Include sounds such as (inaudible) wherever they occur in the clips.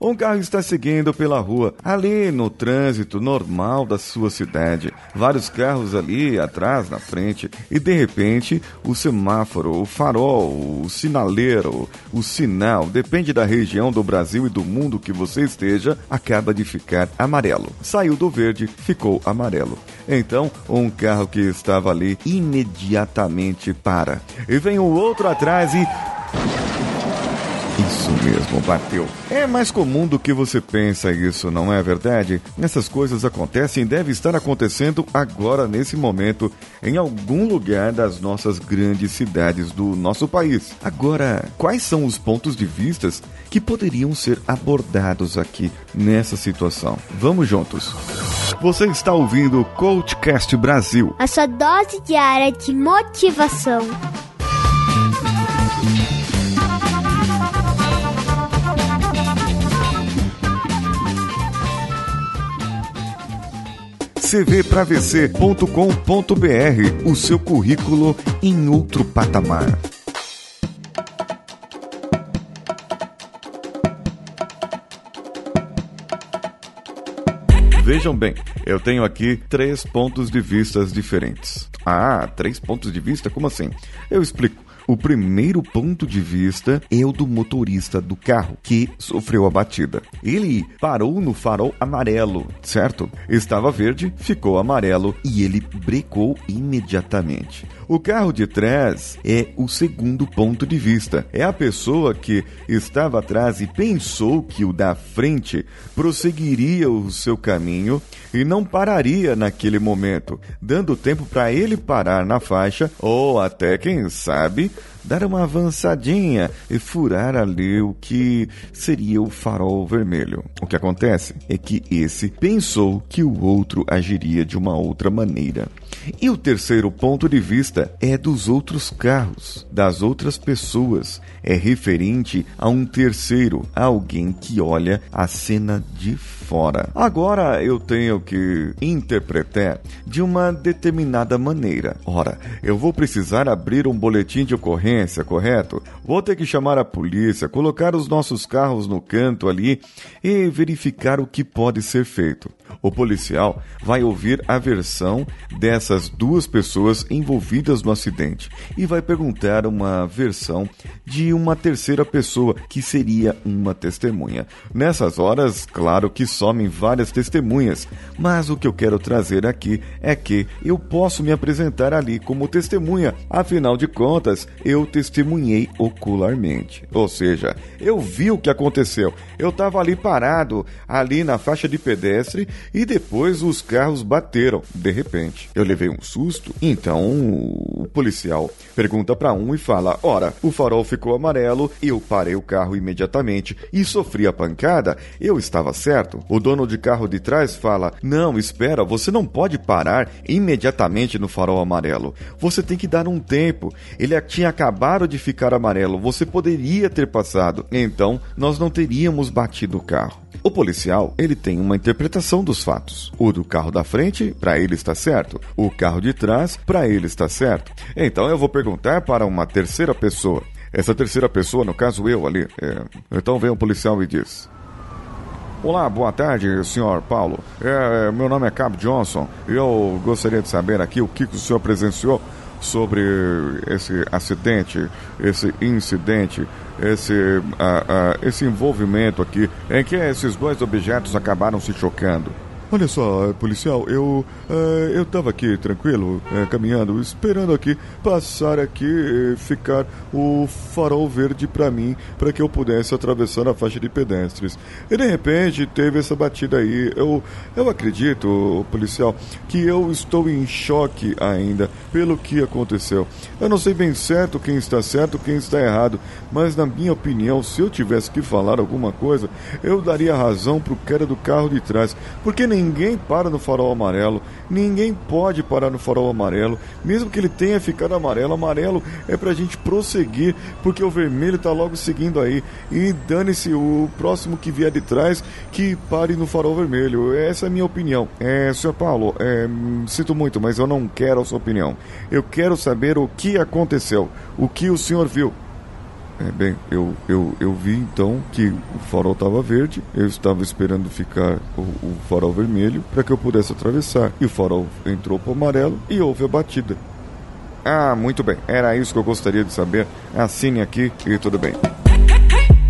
Um carro está seguindo pela rua, ali no trânsito normal da sua cidade. Vários carros ali atrás, na frente, e de repente o semáforo, o farol, o sinaleiro, o sinal, depende da região do Brasil e do mundo que você esteja, acaba de ficar amarelo. Saiu do verde, ficou amarelo. Então, um carro que estava ali imediatamente para. E vem o outro atrás e mesmo, bateu. É mais comum do que você pensa isso, não é verdade? Essas coisas acontecem e devem estar acontecendo agora, nesse momento, em algum lugar das nossas grandes cidades do nosso país. Agora, quais são os pontos de vistas que poderiam ser abordados aqui nessa situação? Vamos juntos. Você está ouvindo o Coachcast Brasil. A sua dose diária de motivação. cvpravc.com.br, o seu currículo em outro patamar. Vejam bem, eu tenho aqui três pontos de vistas diferentes. Ah, três pontos de vista? Como assim? Eu explico. O primeiro ponto de vista é o do motorista do carro que sofreu a batida. Ele parou no farol amarelo, certo? Estava verde, ficou amarelo e ele brecou imediatamente. O carro de trás é o segundo ponto de vista. É a pessoa que estava atrás e pensou que o da frente prosseguiria o seu caminho e não pararia naquele momento, dando tempo para ele parar na faixa ou até, quem sabe, dar uma avançadinha e furar ali o que seria o farol vermelho. O que acontece é que esse pensou que o outro agiria de uma outra maneira. E o terceiro ponto de vista é dos outros carros, das outras pessoas. É referente a um terceiro, alguém que olha a cena de fora. Agora eu tenho que interpretar de uma determinada maneira. Ora, eu vou precisar abrir um boletim de ocorrência, correto? Vou ter que chamar a polícia, colocar os nossos carros no canto ali e verificar o que pode ser feito. O policial vai ouvir a versão dessas duas pessoas envolvidas no acidente e vai perguntar uma versão de uma terceira pessoa que seria uma testemunha. Nessas horas, claro que somem várias testemunhas, mas o que eu quero trazer aqui é que eu posso me apresentar ali como testemunha, afinal de contas, eu testemunhei ocularmente. Ou seja, eu vi o que aconteceu. Eu estava ali parado, ali na faixa de pedestre e depois os carros bateram. De repente, eu um susto. Então o policial pergunta para um e fala: Ora, o farol ficou amarelo, eu parei o carro imediatamente e sofri a pancada. Eu estava certo. O dono de carro de trás fala: Não, espera, você não pode parar imediatamente no farol amarelo. Você tem que dar um tempo. Ele tinha acabado de ficar amarelo. Você poderia ter passado. Então, nós não teríamos batido o carro. O policial, ele tem uma interpretação dos fatos. O do carro da frente, para ele está certo. O carro de trás, para ele está certo. Então eu vou perguntar para uma terceira pessoa. Essa terceira pessoa, no caso eu ali. É... Então vem o policial e diz: Olá, boa tarde, senhor Paulo. É, meu nome é Cabo Johnson eu gostaria de saber aqui o que o senhor presenciou sobre esse acidente, esse incidente, esse, uh, uh, esse envolvimento aqui em que esses dois objetos acabaram se chocando. Olha só, policial, eu uh, eu tava aqui tranquilo, uh, caminhando, esperando aqui passar aqui e ficar o farol verde para mim, para que eu pudesse atravessar a faixa de pedestres. E de repente teve essa batida aí. Eu eu acredito, policial, que eu estou em choque ainda pelo que aconteceu. Eu não sei bem certo quem está certo, quem está errado, mas na minha opinião, se eu tivesse que falar alguma coisa, eu daria razão pro cara do carro de trás, porque nem ninguém para no farol amarelo, ninguém pode parar no farol amarelo, mesmo que ele tenha ficado amarelo. Amarelo é pra gente prosseguir, porque o vermelho tá logo seguindo aí. E dane-se o próximo que vier de trás que pare no farol vermelho. Essa é a minha opinião. É, senhor Paulo, é, sinto muito, mas eu não quero a sua opinião. Eu quero saber o que aconteceu, o que o senhor viu. É bem, eu, eu, eu vi então que o farol estava verde, eu estava esperando ficar o, o farol vermelho para que eu pudesse atravessar. E o farol entrou para o amarelo e houve a batida. Ah, muito bem. Era isso que eu gostaria de saber. Assine aqui e tudo bem.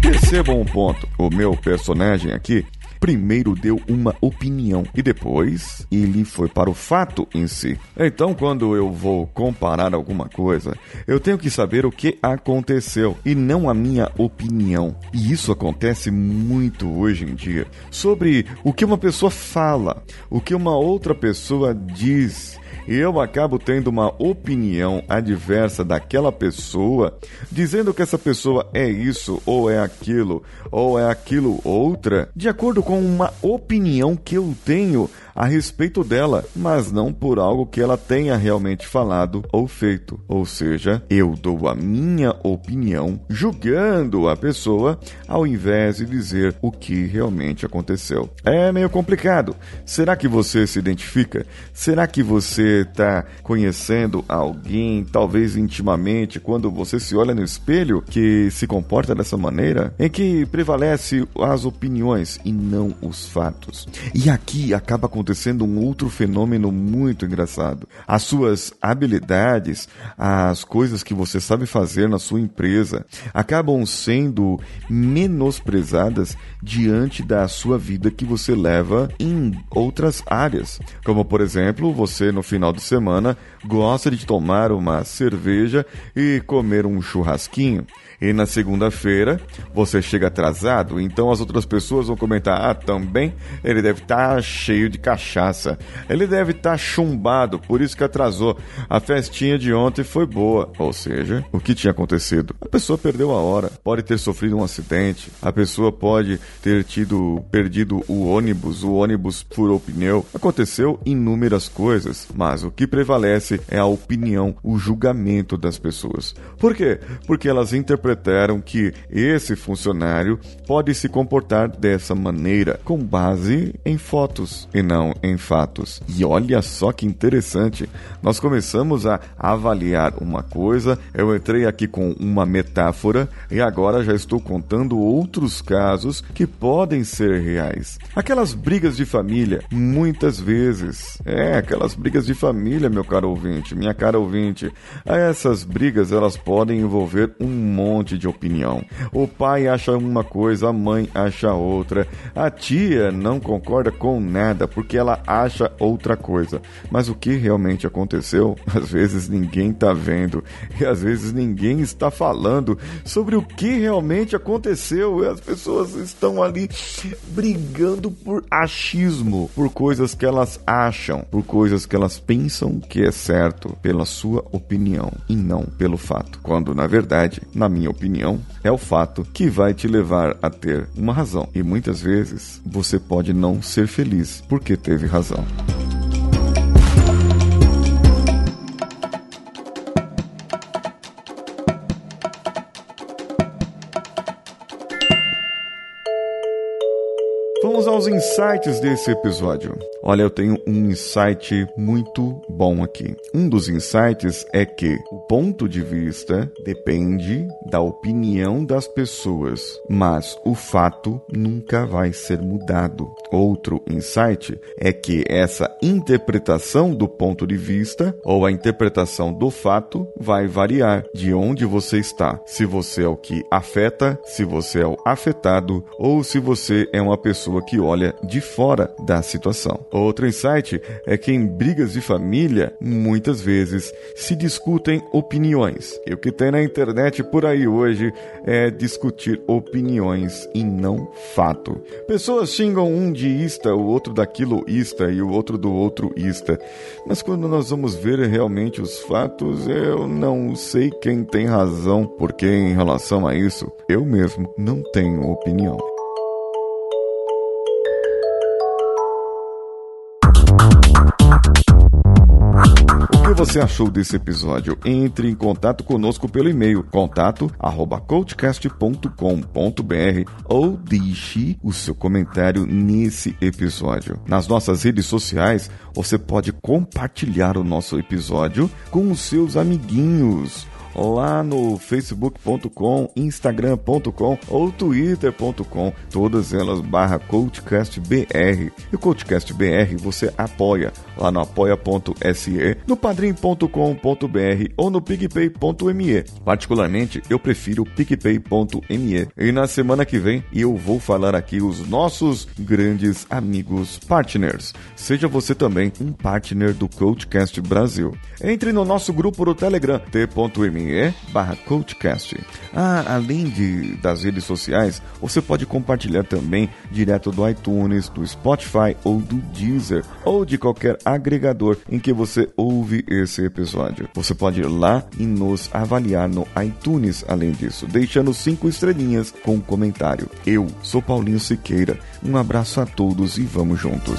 Percebam um ponto. O meu personagem aqui primeiro deu uma opinião e depois ele foi para o fato em si. Então, quando eu vou comparar alguma coisa, eu tenho que saber o que aconteceu e não a minha opinião. E isso acontece muito hoje em dia sobre o que uma pessoa fala, o que uma outra pessoa diz eu acabo tendo uma opinião adversa daquela pessoa, dizendo que essa pessoa é isso ou é aquilo ou é aquilo outra, de acordo com uma opinião que eu tenho a respeito dela, mas não por algo que ela tenha realmente falado ou feito. Ou seja, eu dou a minha opinião julgando a pessoa ao invés de dizer o que realmente aconteceu. É meio complicado. Será que você se identifica? Será que você está conhecendo alguém, talvez intimamente, quando você se olha no espelho, que se comporta dessa maneira? Em que prevalece as opiniões e não os fatos. E aqui acaba acontecendo acontecendo um outro fenômeno muito engraçado. As suas habilidades, as coisas que você sabe fazer na sua empresa, acabam sendo menosprezadas diante da sua vida que você leva em outras áreas. Como, por exemplo, você no final de semana gosta de tomar uma cerveja e comer um churrasquinho e na segunda-feira você chega atrasado, então as outras pessoas vão comentar: ah, também ele deve estar tá cheio de cachaça, ele deve estar tá chumbado, por isso que atrasou. A festinha de ontem foi boa. Ou seja, o que tinha acontecido? A pessoa perdeu a hora, pode ter sofrido um acidente, a pessoa pode ter tido perdido o ônibus, o ônibus furou pneu. Aconteceu inúmeras coisas, mas o que prevalece é a opinião, o julgamento das pessoas. Por quê? Porque elas interpretam interpretaram que esse funcionário pode se comportar dessa maneira com base em fotos e não em fatos. E olha só que interessante, nós começamos a avaliar uma coisa, eu entrei aqui com uma metáfora e agora já estou contando outros casos que podem ser reais. Aquelas brigas de família, muitas vezes, é, aquelas brigas de família, meu caro ouvinte, minha cara ouvinte, essas brigas elas podem envolver um monte monte de opinião. O pai acha uma coisa, a mãe acha outra, a tia não concorda com nada porque ela acha outra coisa. Mas o que realmente aconteceu, (laughs) às vezes ninguém está vendo e às vezes ninguém está falando sobre o que realmente aconteceu. E as pessoas estão ali brigando por achismo, por coisas que elas acham, por coisas que elas pensam que é certo, pela sua opinião e não pelo fato. Quando na verdade, na minha minha opinião, é o fato que vai te levar a ter uma razão. E muitas vezes você pode não ser feliz porque teve razão. Insights desse episódio. Olha, eu tenho um insight muito bom aqui. Um dos insights é que o ponto de vista depende da opinião das pessoas, mas o fato nunca vai ser mudado. Outro insight é que essa interpretação do ponto de vista ou a interpretação do fato vai variar de onde você está. Se você é o que afeta, se você é o afetado ou se você é uma pessoa que olha de fora da situação. Outro insight é que em brigas de família, muitas vezes se discutem opiniões. E o que tem na internet por aí hoje é discutir opiniões e não fato. Pessoas xingam um de ista, o outro daquilo ista e o outro do outro ista. Mas quando nós vamos ver realmente os fatos, eu não sei quem tem razão, porque em relação a isso, eu mesmo não tenho opinião. Você achou desse episódio? Entre em contato conosco pelo e-mail contato@coachcast.com.br ou deixe o seu comentário nesse episódio. Nas nossas redes sociais, você pode compartilhar o nosso episódio com os seus amiguinhos lá no facebook.com, instagram.com ou twitter.com, todas elas barra CoachCastBR. E o CoachCastBR você apoia lá no apoia.se, no padrim.com.br ou no picpay.me. Particularmente, eu prefiro picpay.me. E na semana que vem eu vou falar aqui os nossos grandes amigos partners. Seja você também um partner do CoachCast Brasil. Entre no nosso grupo do Telegram, t.me barra CoachCast. Ah, além de, das redes sociais, você pode compartilhar também direto do iTunes, do Spotify ou do Deezer, ou de qualquer agregador em que você ouve esse episódio. Você pode ir lá e nos avaliar no iTunes, além disso, deixando cinco estrelinhas com um comentário. Eu sou Paulinho Siqueira. Um abraço a todos e vamos juntos.